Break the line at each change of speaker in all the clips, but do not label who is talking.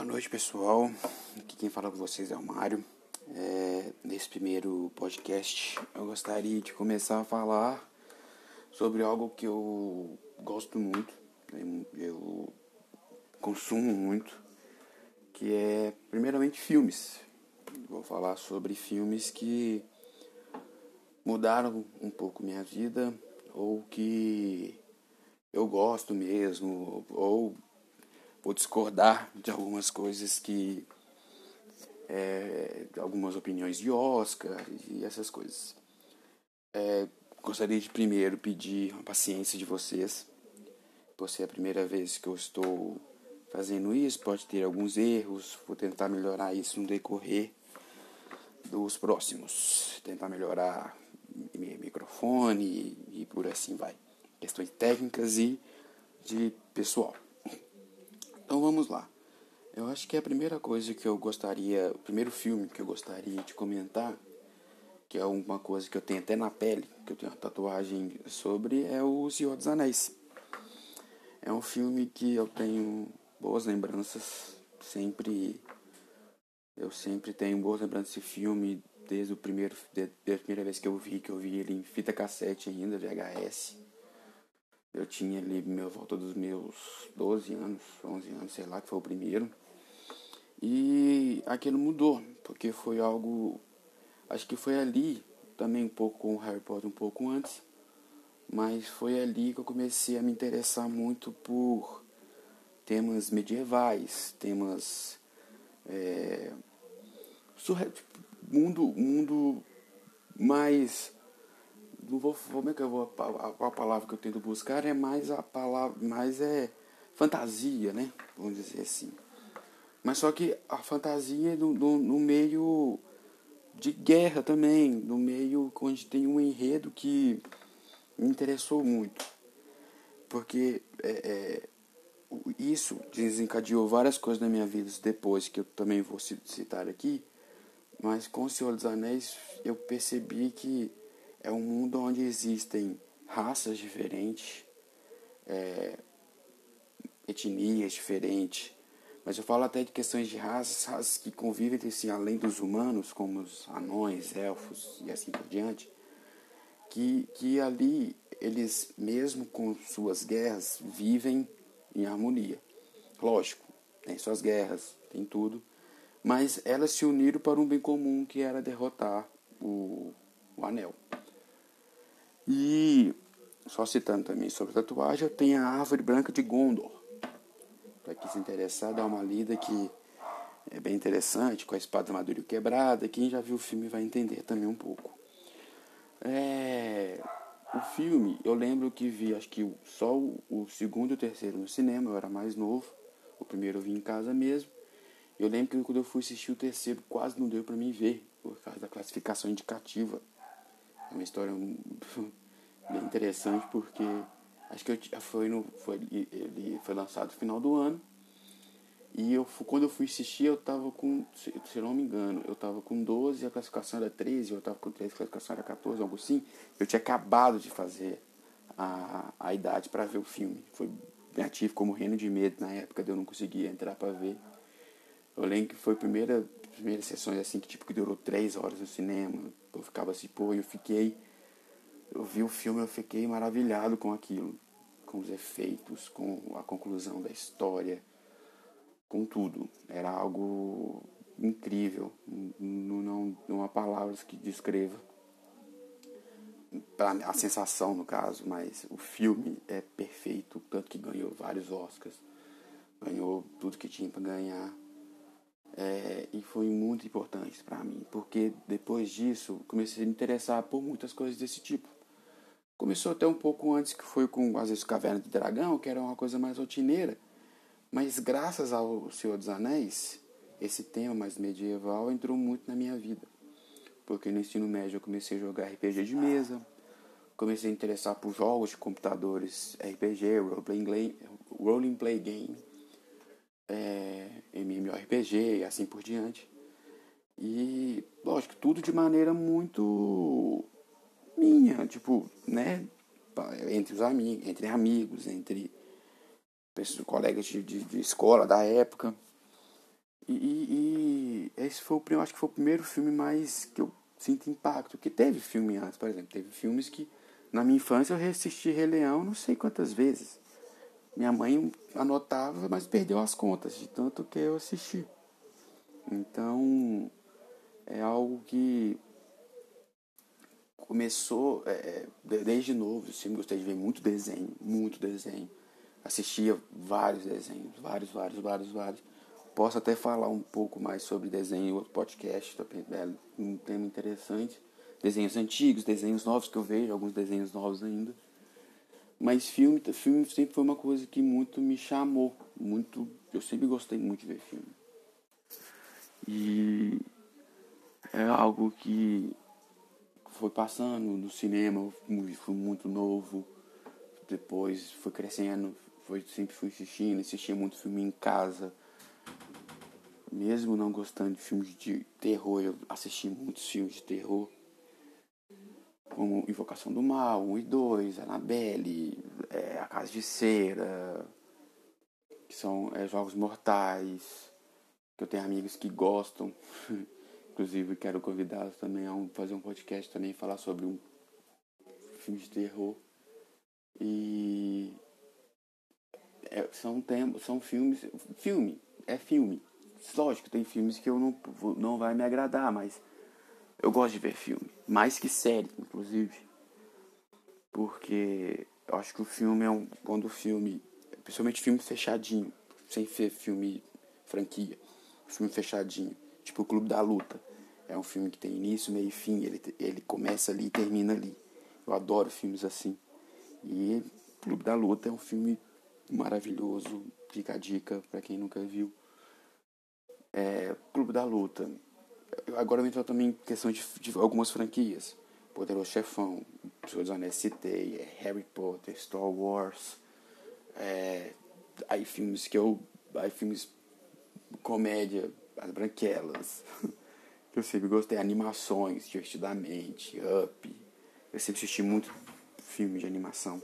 Boa noite, pessoal. Aqui quem fala com vocês é o Mário. É, nesse primeiro podcast, eu gostaria de começar a falar sobre algo que eu gosto muito, né, eu consumo muito, que é, primeiramente, filmes. Vou falar sobre filmes que mudaram um pouco minha vida ou que eu gosto mesmo, ou vou discordar de algumas coisas que. É, algumas opiniões de Oscar e essas coisas. É, gostaria de primeiro pedir a paciência de vocês. Por ser a primeira vez que eu estou fazendo isso, pode ter alguns erros, vou tentar melhorar isso no decorrer dos próximos. Tentar melhorar microfone e, e por assim vai. Questões técnicas e de pessoal. Então vamos lá. Eu acho que a primeira coisa que eu gostaria, o primeiro filme que eu gostaria de comentar, que é uma coisa que eu tenho até na pele, que eu tenho uma tatuagem sobre, é o Senhor dos Anéis. É um filme que eu tenho boas lembranças, sempre eu sempre tenho boas lembranças desse filme desde o primeiro desde a primeira vez que eu vi, que eu vi ele em fita cassete ainda, VHS. Eu tinha ali meu volta dos meus 12 anos, 11 anos, sei lá, que foi o primeiro. E aquilo mudou, porque foi algo. Acho que foi ali, também um pouco com o Harry Potter, um pouco antes. Mas foi ali que eu comecei a me interessar muito por temas medievais, temas. É, tipo, mundo, mundo mais não vou, como é que eu vou, a, a, palavra que eu tento buscar é mais a palavra, mais é fantasia, né? Vamos dizer assim. Mas só que a fantasia é no, no, no meio de guerra também, no meio onde tem um enredo que me interessou muito. Porque é, é, isso desencadeou várias coisas na minha vida depois, que eu também vou citar aqui. Mas com o Senhor dos Anéis eu percebi que é um mundo onde existem raças diferentes, é, etnias diferentes, mas eu falo até de questões de raças, raças que convivem entre si além dos humanos, como os anões, elfos e assim por diante, que, que ali eles, mesmo com suas guerras, vivem em harmonia. Lógico, tem suas guerras, tem tudo, mas elas se uniram para um bem comum que era derrotar o, o anel. E, só citando também sobre tatuagem, tem a Árvore Branca de Gondor. Para quem se interessar, dá uma lida que é bem interessante, com a espada madura quebrada. Quem já viu o filme vai entender também um pouco. É, o filme, eu lembro que vi, acho que só o, o segundo e o terceiro no cinema, eu era mais novo. O primeiro eu vi em casa mesmo. Eu lembro que quando eu fui assistir o terceiro, quase não deu para mim ver, por causa da classificação indicativa. É uma história bem interessante porque acho que eu, foi no foi ele foi lançado no final do ano. E eu quando eu fui assistir eu tava com se, eu não me engano eu tava com 12 a classificação era 13 eu tava com 13 a classificação era 14 algo assim. Eu tinha acabado de fazer a, a idade para ver o filme. Foi bem ativo como reino de medo na época eu não conseguia entrar para ver. Eu lembro que foi a primeira sessões assim que tipo que durou três horas no cinema eu ficava assim pô eu fiquei eu vi o filme eu fiquei maravilhado com aquilo, com os efeitos, com a conclusão da história, com tudo. Era algo incrível, não, não, não há palavras que descreva a sensação no caso, mas o filme é perfeito, tanto que ganhou vários Oscars, ganhou tudo que tinha para ganhar. É, e foi muito importante para mim, porque depois disso comecei a me interessar por muitas coisas desse tipo. Começou até um pouco antes, que foi com, às vezes, Caverna do Dragão, que era uma coisa mais rotineira. Mas graças ao Senhor dos Anéis, esse tema mais medieval entrou muito na minha vida. Porque no ensino médio eu comecei a jogar RPG de mesa, comecei a interessar por jogos de computadores, RPG, role play, role play game, é, MMORPG e assim por diante. E, lógico, tudo de maneira muito minha, tipo, né? Entre os amigos, entre amigos, entre pessoas, colegas de, de, de escola da época. E, e, esse foi o, acho que foi o primeiro filme mais que eu sinto impacto. Que teve filme antes, por exemplo. Teve filmes que na minha infância eu reassisti Rei Leão não sei quantas vezes. Minha mãe anotava, mas perdeu as contas de tanto que eu assisti. Então, é algo que começou é, é desde novo. Eu sempre gostei de ver muito desenho, muito desenho. Assistia vários desenhos, vários, vários, vários, vários. Posso até falar um pouco mais sobre desenho em outro podcast, também é um tema interessante. Desenhos antigos, desenhos novos que eu vejo, alguns desenhos novos ainda. Mas filme, filme sempre foi uma coisa que muito me chamou, muito, eu sempre gostei muito de ver filme. E é algo que foi passando no cinema, fui muito novo, depois foi crescendo, foi, sempre fui assistindo, assistia muito filme em casa. Mesmo não gostando de filmes de terror, eu assisti muitos filmes de terror. Como Invocação do Mal, 1 e 2, Annabelle, é, A Casa de Cera, que são é, jogos mortais, que eu tenho amigos que gostam. Inclusive quero convidá-los também a um, fazer um podcast também falar sobre um filme de terror. E é, são tempos, são filmes, filme, é filme. Lógico, tem filmes que eu não não vai me agradar, mas eu gosto de ver filme, mais que série, inclusive. Porque eu acho que o filme é um quando o filme, principalmente filme fechadinho, sem ser filme franquia, filme fechadinho, tipo o Clube da Luta. É um filme que tem início, meio e fim, ele ele começa ali e termina ali. Eu adoro filmes assim. E Clube da Luta é um filme maravilhoso, fica a dica para quem nunca viu. É, Clube da Luta. Agora eu entro também questão de, de algumas franquias. Poderoso Chefão, Senhor dos Anéis citei, é Harry Potter, Star Wars. É, aí filmes que eu. Aí filmes comédia, As Branquelas. que eu sempre gostei, animações, divertidamente, Up. Eu sempre assisti muito filme de animação.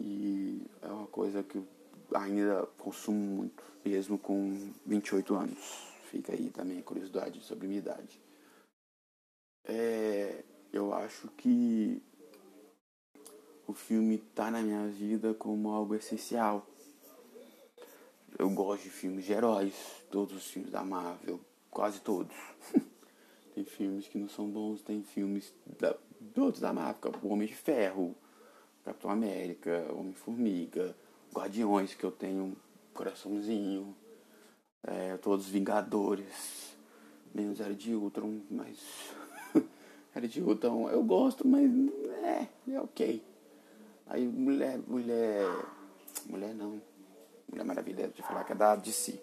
E é uma coisa que eu ainda consumo muito, mesmo com 28 anos. Fica aí também a curiosidade sobre minha idade. É, eu acho que o filme tá na minha vida como algo essencial. Eu gosto de filmes de heróis, todos os filmes da Marvel, quase todos. tem filmes que não são bons, tem filmes da, todos da Marvel, o Homem de Ferro, Capitão América, Homem-Formiga, Guardiões, que eu tenho um coraçãozinho, é, todos Vingadores, menos Era de Ultron, mas. Era de Ultron eu gosto, mas é, é ok. Aí mulher, mulher. Mulher não. Mulher Maravilha, de falar que é da DC.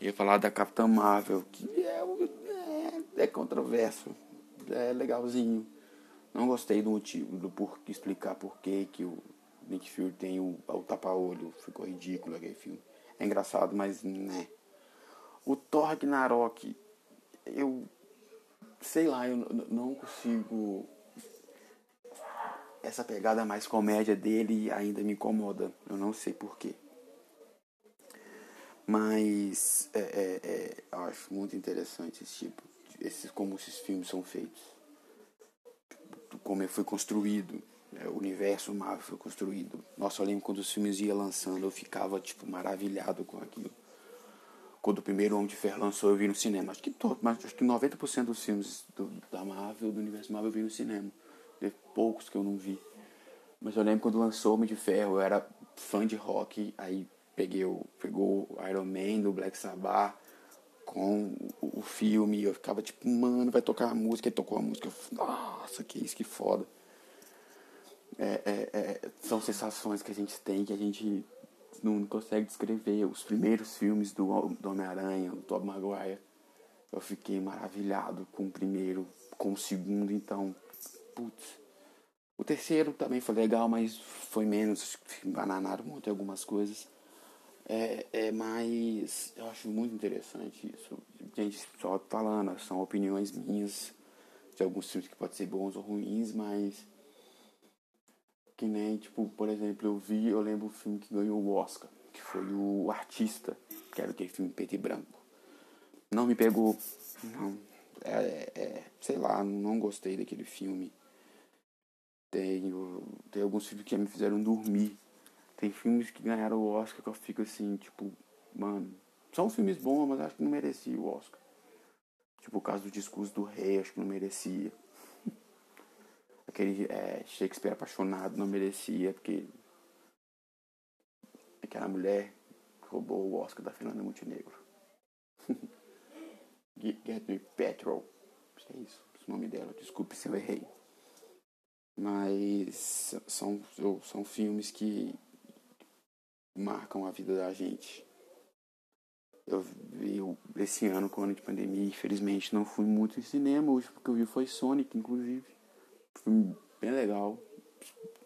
Eu ia falar da Capitã Marvel, que é, é, é controverso, é legalzinho. Não gostei do motivo, do por explicar por que que o Nick Fury tem o, o tapa-olho. Ficou ridículo aquele filme. É engraçado, mas né. O Thor Ragnarok, eu sei lá, eu não consigo essa pegada mais comédia dele ainda me incomoda. Eu não sei porquê. Mas é, é, é, eu acho muito interessante esse tipo, esses, como esses filmes são feitos como foi construído, né? o universo Marvel foi construído. Nossa, eu lembro quando os filmes iam lançando, eu ficava tipo maravilhado com aquilo. Quando o primeiro Homem de Ferro lançou, eu vi no cinema. Acho que todo, mas acho que 90% dos filmes do, da Marvel, do universo Marvel, eu vi no cinema. Teve poucos que eu não vi. Mas eu lembro quando lançou Homem de Ferro, eu era fã de rock, aí peguei o, pegou o Iron Man do Black Sabbath com o filme. Eu ficava tipo, mano, vai tocar a música. E tocou a música. Eu, Nossa, que isso, que foda. É, é, é, são sensações que a gente tem que a gente não consegue descrever. Os primeiros filmes do, Homem-Aranha, do Tobey Maguire, eu fiquei maravilhado com o primeiro, com o segundo, então, putz. O terceiro também foi legal, mas foi menos, bananaram muito algumas coisas. É, é mais. Eu acho muito interessante isso. Gente, só falando, são opiniões minhas de alguns filmes que podem ser bons ou ruins, mas. Que nem, tipo, por exemplo, eu vi, eu lembro o filme que ganhou o Oscar, que foi o Artista, que era aquele filme preto e branco. Não me pegou, não. É, é, sei lá, não gostei daquele filme. Tem, tem alguns filmes que me fizeram dormir. Tem filmes que ganharam o Oscar que eu fico assim, tipo, mano, são filmes bons, mas acho que não merecia o Oscar. Tipo o caso do discurso do rei, acho que não merecia. Aquele é, Shakespeare apaixonado não merecia, porque aquela mulher roubou o Oscar da Fernanda Montenegro. Get Me Petrol. É isso, o nome dela. Desculpe se eu errei. Mas são, são filmes que marcam a vida da gente. Eu vi esse ano, com ano de pandemia, infelizmente não fui muito em cinema. O último que eu vi foi Sonic, inclusive. Filme bem legal.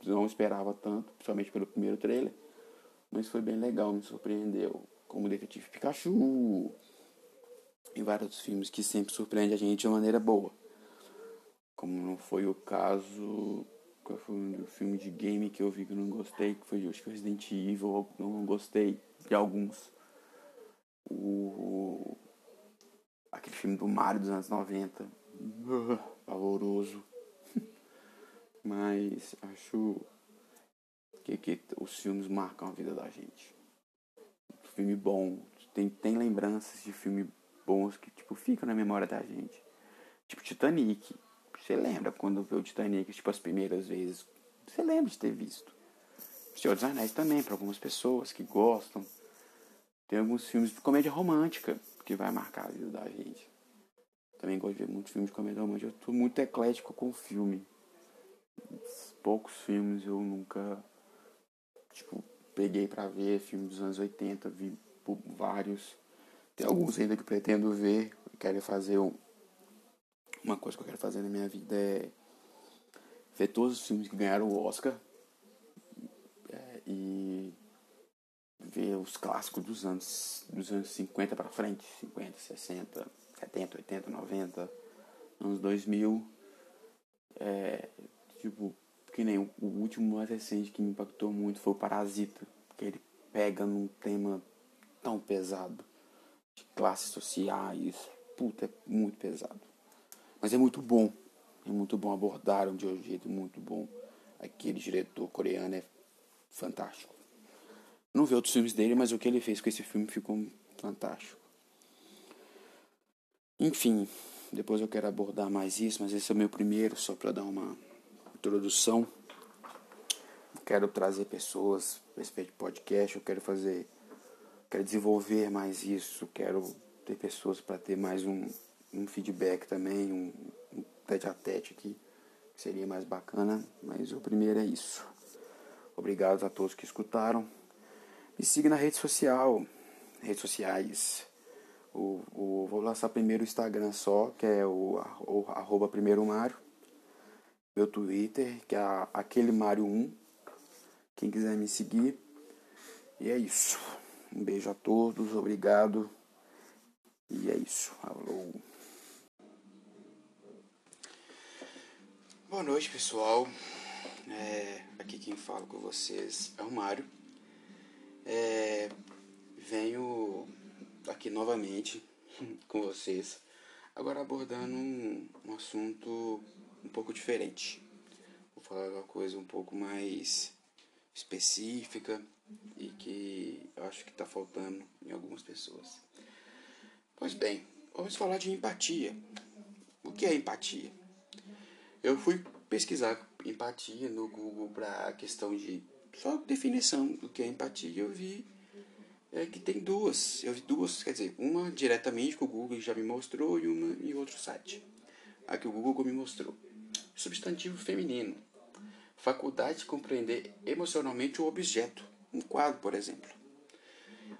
Não esperava tanto, principalmente pelo primeiro trailer. Mas foi bem legal, me surpreendeu. Como Detetive Pikachu. E vários outros filmes que sempre surpreende a gente de uma maneira boa. Como não foi o caso. Qual foi o filme de game que eu vi que eu não gostei? Que foi, acho que Resident Evil. Eu não gostei de alguns. O. Aquele filme do Mario dos anos 90. Uh, pavoroso. Mas acho que, que os filmes marcam a vida da gente. Filme bom. Tem, tem lembranças de filme bons que tipo ficam na memória da gente. Tipo Titanic. Você lembra quando viu o Titanic, tipo, as primeiras vezes? Você lembra de ter visto. Senhor dos Anéis também, para algumas pessoas que gostam. Tem alguns filmes de comédia romântica que vai marcar a vida da gente. Também gosto de ver muitos filmes de comédia romântica. Eu tô muito eclético com o filme. Poucos filmes eu nunca, tipo, peguei para ver. Filmes dos anos 80, vi vários. Tem alguns ainda que pretendo ver. Quero fazer um, uma coisa que eu quero fazer na minha vida é ver todos os filmes que ganharam o Oscar é, e ver os clássicos dos anos, dos anos 50 para frente, 50, 60, 70, 80, 90, anos 2000. É, tipo, que nem o, último mais recente que me impactou muito foi o Parasita, que ele pega num tema tão pesado de classes sociais, puta, é muito pesado. Mas é muito bom. É muito bom. Abordaram de um jeito muito bom. Aquele diretor coreano é fantástico. Não vi outros filmes dele, mas o que ele fez com esse filme ficou fantástico. Enfim, depois eu quero abordar mais isso, mas esse é o meu primeiro, só para dar uma introdução. Quero trazer pessoas a respeito de podcast, eu quero fazer, quero desenvolver mais isso, quero ter pessoas para ter mais um, um feedback também, um, um tete a tete aqui, que seria mais bacana, mas o primeiro é isso. Obrigado a todos que escutaram. Me siga na rede social, redes sociais. O, o, vou lançar primeiro o Instagram só, que é o, o arroba primeiro Mário. Meu Twitter, que é aquele Mário 1. Quem quiser me seguir. E é isso. Um beijo a todos, obrigado. E é isso. Alô. Boa noite, pessoal. É, aqui quem fala com vocês é o Mário. É, venho aqui novamente com vocês, agora abordando um, um assunto um pouco diferente. Vou falar uma coisa um pouco mais específica e que eu acho que está faltando em algumas pessoas. Pois bem, vamos falar de empatia. O que é empatia? Eu fui pesquisar empatia no Google para a questão de só definição do que é empatia. Eu vi é, que tem duas. Eu vi duas, quer dizer, uma diretamente que o Google já me mostrou e uma em outro site. A que o Google me mostrou. Substantivo feminino. Faculdade de compreender emocionalmente o objeto. Um quadro, por exemplo.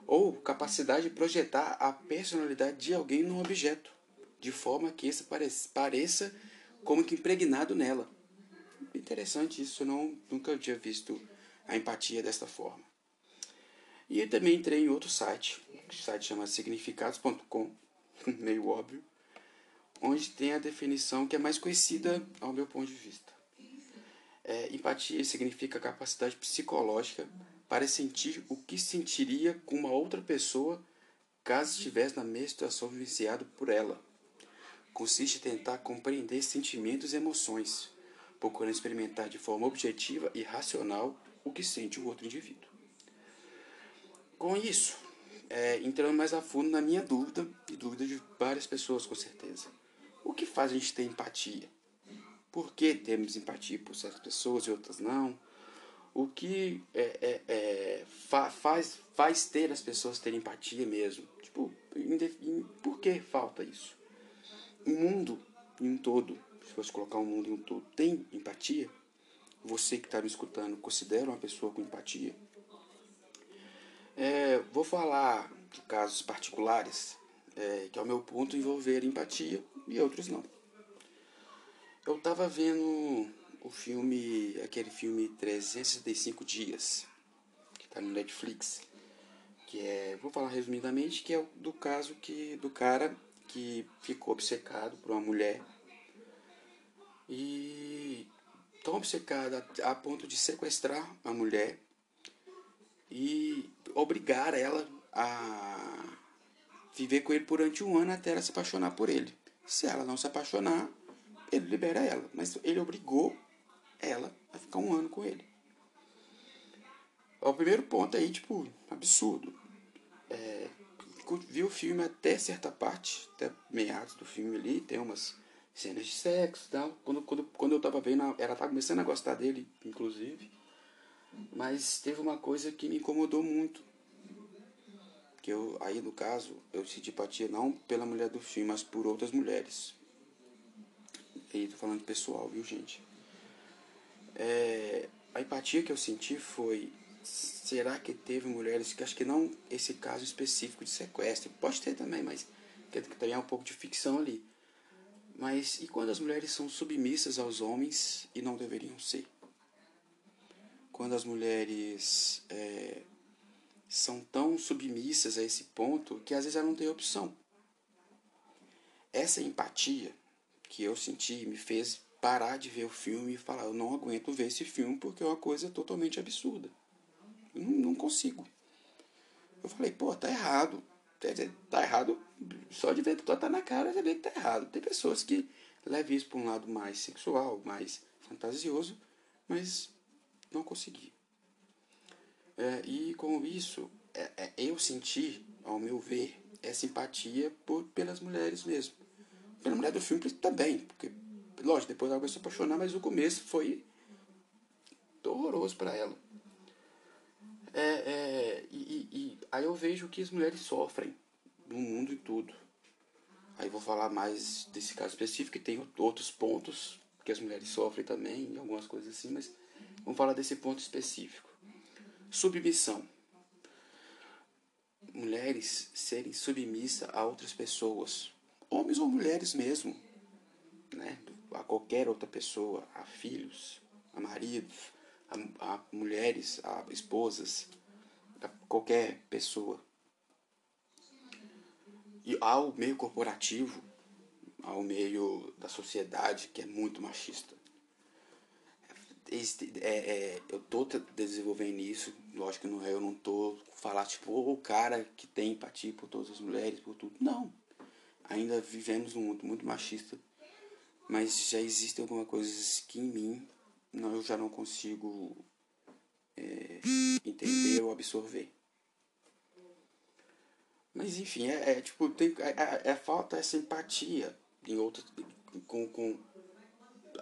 Ou capacidade de projetar a personalidade de alguém num objeto, de forma que esse pareça, como que impregnado nela. Interessante isso, eu não, nunca tinha visto a empatia desta forma. E eu também entrei em outro site, o site chama significados.com, meio óbvio, onde tem a definição que é mais conhecida ao meu ponto de vista. É, empatia significa capacidade psicológica para sentir o que sentiria com uma outra pessoa caso estivesse na mesma situação vivenciado por ela. Consiste em tentar compreender sentimentos e emoções, procurando experimentar de forma objetiva e racional o que sente o outro indivíduo. Com isso, é, entrando mais a fundo na minha dúvida e dúvida de várias pessoas com certeza. O que faz a gente ter empatia? Por que temos empatia por certas pessoas e outras não? O que é, é, é, fa faz, faz ter as pessoas terem empatia mesmo? Tipo, por que falta isso? O mundo em um todo, se fosse colocar o mundo em um todo, tem empatia? Você que está me escutando, considera uma pessoa com empatia? É, vou falar de casos particulares, é, que ao meu ponto envolver empatia e outros não. Eu estava vendo o filme, aquele filme 365 Dias, que está no Netflix, que é, vou falar resumidamente, que é do caso que do cara que ficou obcecado por uma mulher e tão obcecado a, a ponto de sequestrar a mulher e obrigar ela a viver com ele durante um ano até ela se apaixonar por ele. Se ela não se apaixonar, ele libera ela. Mas ele obrigou ela a ficar um ano com ele. O primeiro ponto aí, tipo, absurdo. É, vi o filme até certa parte, até meados do filme ali, tem umas cenas de sexo e tal. Quando, quando, quando eu tava vendo, ela tava começando a gostar dele, inclusive. Mas teve uma coisa que me incomodou muito. Que eu, aí no caso, eu senti empatia não pela mulher do filme, mas por outras mulheres. E tô falando pessoal, viu gente? É, a empatia que eu senti foi será que teve mulheres que acho que não esse caso específico de sequestro pode ter também mas que também é um pouco de ficção ali mas e quando as mulheres são submissas aos homens e não deveriam ser quando as mulheres é, são tão submissas a esse ponto que às vezes elas não têm opção essa empatia que eu senti me fez parar de ver o filme e falar: eu não aguento ver esse filme porque é uma coisa totalmente absurda. Eu não, não consigo. Eu falei: pô, tá errado. Tá errado só de ver que tá na cara já vê que tá errado. Tem pessoas que levam isso para um lado mais sexual, mais fantasioso, mas não consegui. É, e com isso, é, é, eu senti, ao meu ver, essa empatia por, pelas mulheres mesmo. Pela mulher do filme também, porque Lógico, depois ela a se apaixonar, mas o começo foi horroroso para ela. É, é, e, e, aí eu vejo que as mulheres sofrem no mundo e tudo. Aí vou falar mais desse caso específico, e tem outros pontos que as mulheres sofrem também, algumas coisas assim, mas vamos falar desse ponto específico. Submissão. Mulheres serem submissas a outras pessoas, homens ou mulheres mesmo, né? a qualquer outra pessoa, a filhos, a maridos, a, a mulheres, a esposas, a qualquer pessoa. E ao meio corporativo, ao meio da sociedade que é muito machista. É, é, eu tô desenvolvendo isso, lógico que não, eu não tô falar tipo o cara que tem empatia por todas as mulheres, por tudo. Não. Ainda vivemos num mundo muito machista mas já existem algumas coisas que em mim não, eu já não consigo é, entender ou absorver. Mas enfim, é, é tipo, tem, é, é, é, falta essa empatia em outras, com, com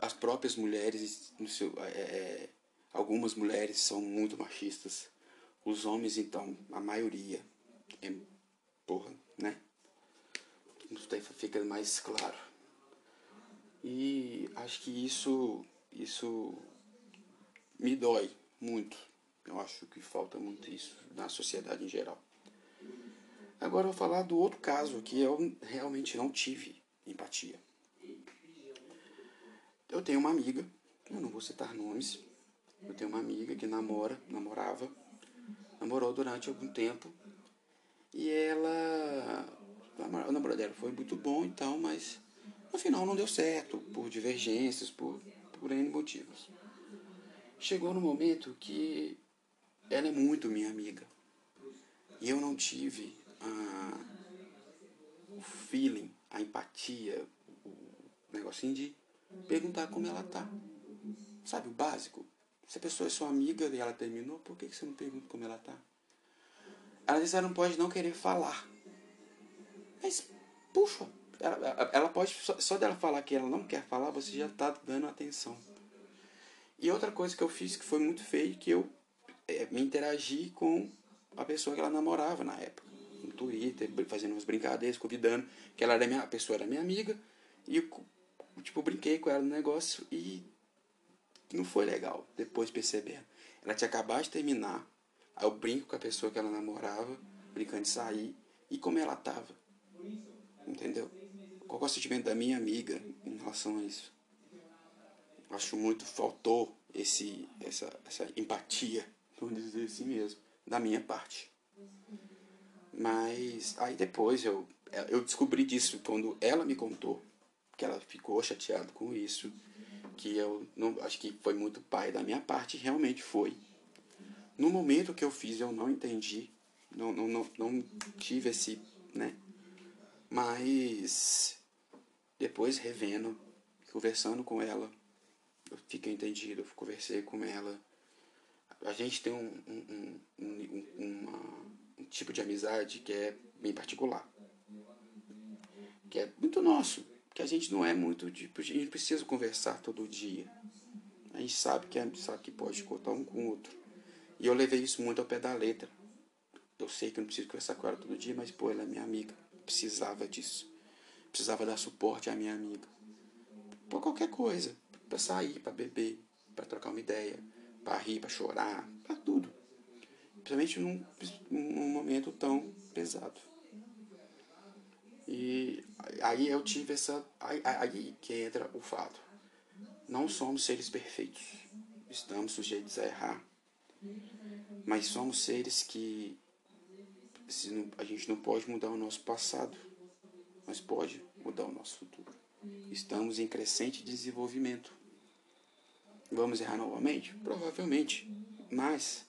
as próprias mulheres. Seu, é, é, algumas mulheres são muito machistas. Os homens, então, a maioria, é, porra, né? Isso fica mais claro. E acho que isso, isso me dói muito. Eu acho que falta muito isso na sociedade em geral. Agora eu vou falar do outro caso que eu realmente não tive empatia. Eu tenho uma amiga, eu não vou citar nomes, eu tenho uma amiga que namora, namorava, namorou durante algum tempo e ela. O namoro dela foi muito bom e tal, mas no final não deu certo, por divergências, por, por N motivos. Chegou no momento que ela é muito minha amiga. E eu não tive a, o feeling, a empatia, o negocinho de perguntar como ela tá. Sabe, o básico. Se a pessoa é sua amiga e ela terminou, por que você não pergunta como ela tá? Disse que ela não pode não querer falar. Mas, puxa, ela, ela pode, só, só dela falar que ela não quer falar, você já está dando atenção. E outra coisa que eu fiz que foi muito feio, que eu é, me interagi com a pessoa que ela namorava na época. No Twitter, fazendo umas brincadeiras, convidando, que ela era minha, a pessoa era minha amiga, e tipo, brinquei com ela no negócio e não foi legal, depois percebendo. Ela tinha acabado de terminar, aí eu brinco com a pessoa que ela namorava, brincando de sair, e como ela tava. Entendeu? Qual é o sentimento da minha amiga em relação a isso? Acho muito faltou esse essa essa empatia, vamos dizer assim mesmo, da minha parte. Mas aí depois eu eu descobri disso quando ela me contou que ela ficou chateada com isso, que eu não acho que foi muito pai da minha parte, realmente foi. No momento que eu fiz eu não entendi, não não não, não tive esse, né? Mas depois, revendo, conversando com ela, eu fiquei entendido, eu conversei com ela. A gente tem um, um, um, uma, um tipo de amizade que é bem particular. Que é muito nosso. Que a gente não é muito tipo. A gente precisa conversar todo dia. A gente sabe que, é, sabe que pode cortar um com o outro. E eu levei isso muito ao pé da letra. Eu sei que eu não preciso conversar com ela todo dia, mas pô, ela é minha amiga. Precisava disso precisava dar suporte à minha amiga. Por qualquer coisa. Para sair, para beber, para trocar uma ideia, para rir, para chorar, para tudo. Principalmente num, num momento tão pesado. E aí eu tive essa. Aí, aí que entra o fato. Não somos seres perfeitos. Estamos sujeitos a errar. Mas somos seres que a gente não pode mudar o nosso passado mas pode mudar o nosso futuro. Estamos em crescente desenvolvimento. Vamos errar novamente? Provavelmente, mas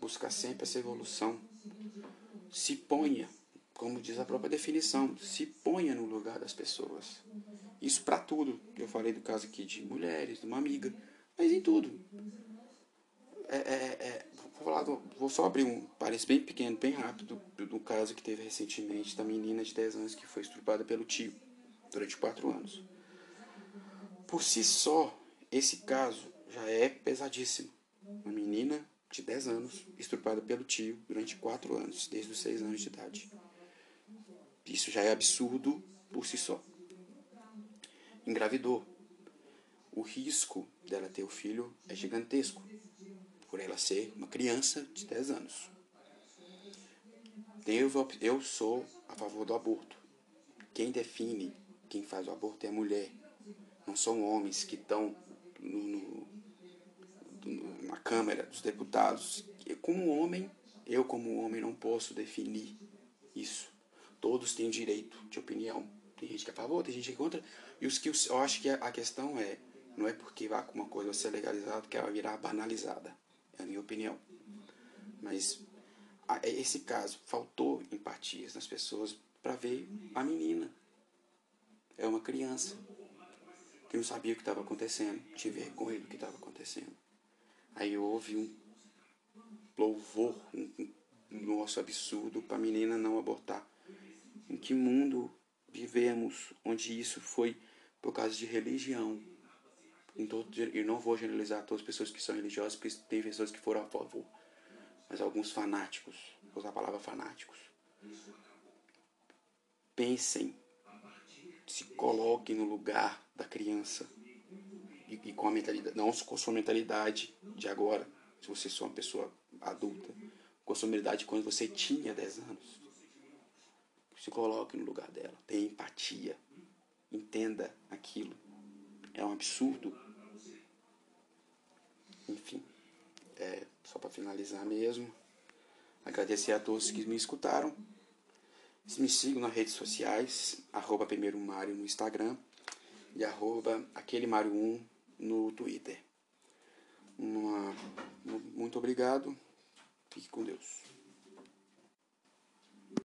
buscar sempre essa evolução. Se ponha, como diz a própria definição, se ponha no lugar das pessoas. Isso para tudo. Eu falei do caso aqui de mulheres, de uma amiga, mas em tudo. É, é, é, vou, falar vou só abrir um parece bem pequeno, bem rápido, do, do, caso que teve recentemente da menina de 10 anos que foi estuprada pelo tio durante 4 anos. Por si só, esse caso já é pesadíssimo. Uma menina de 10 anos estuprada pelo tio durante 4 anos, desde os 6 anos de idade. Isso já é absurdo por si só. Engravidou. O risco dela ter o filho é gigantesco por ela ser uma criança de 10 anos. Eu, sou a favor do aborto. Quem define quem faz o aborto é a mulher. Não são homens que estão no, no, na Câmara dos Deputados. Como homem, eu como homem não posso definir. Todos têm direito de opinião. Tem gente que é a favor, tem gente que é contra. E os que eu acho que a questão é, não é porque uma coisa ser legalizada que ela vai virar banalizada. É a minha opinião. Mas esse caso faltou empatias nas pessoas para ver a menina. É uma criança que não sabia o que estava acontecendo, tinha vergonha do que estava acontecendo. Aí houve um louvor, um, um nosso absurdo para a menina não abortar. Em que mundo vivemos onde isso foi por causa de religião? em todo, eu não vou generalizar todas as pessoas que são religiosas, porque tem pessoas que foram a favor, mas alguns fanáticos, vou usar a palavra fanáticos. Pensem, se coloquem no lugar da criança e, e com a mentalidade, não com a sua mentalidade de agora, se você é uma pessoa adulta, com a sua mentalidade quando você tinha 10 anos. Se coloque no lugar dela, tenha empatia, entenda aquilo. É um absurdo enfim, é, só para finalizar mesmo, agradecer a todos que me escutaram. Me sigam nas redes sociais, arroba primeiro no Instagram e arroba aquele Mário 1 no Twitter. Uma, muito obrigado Fique com Deus.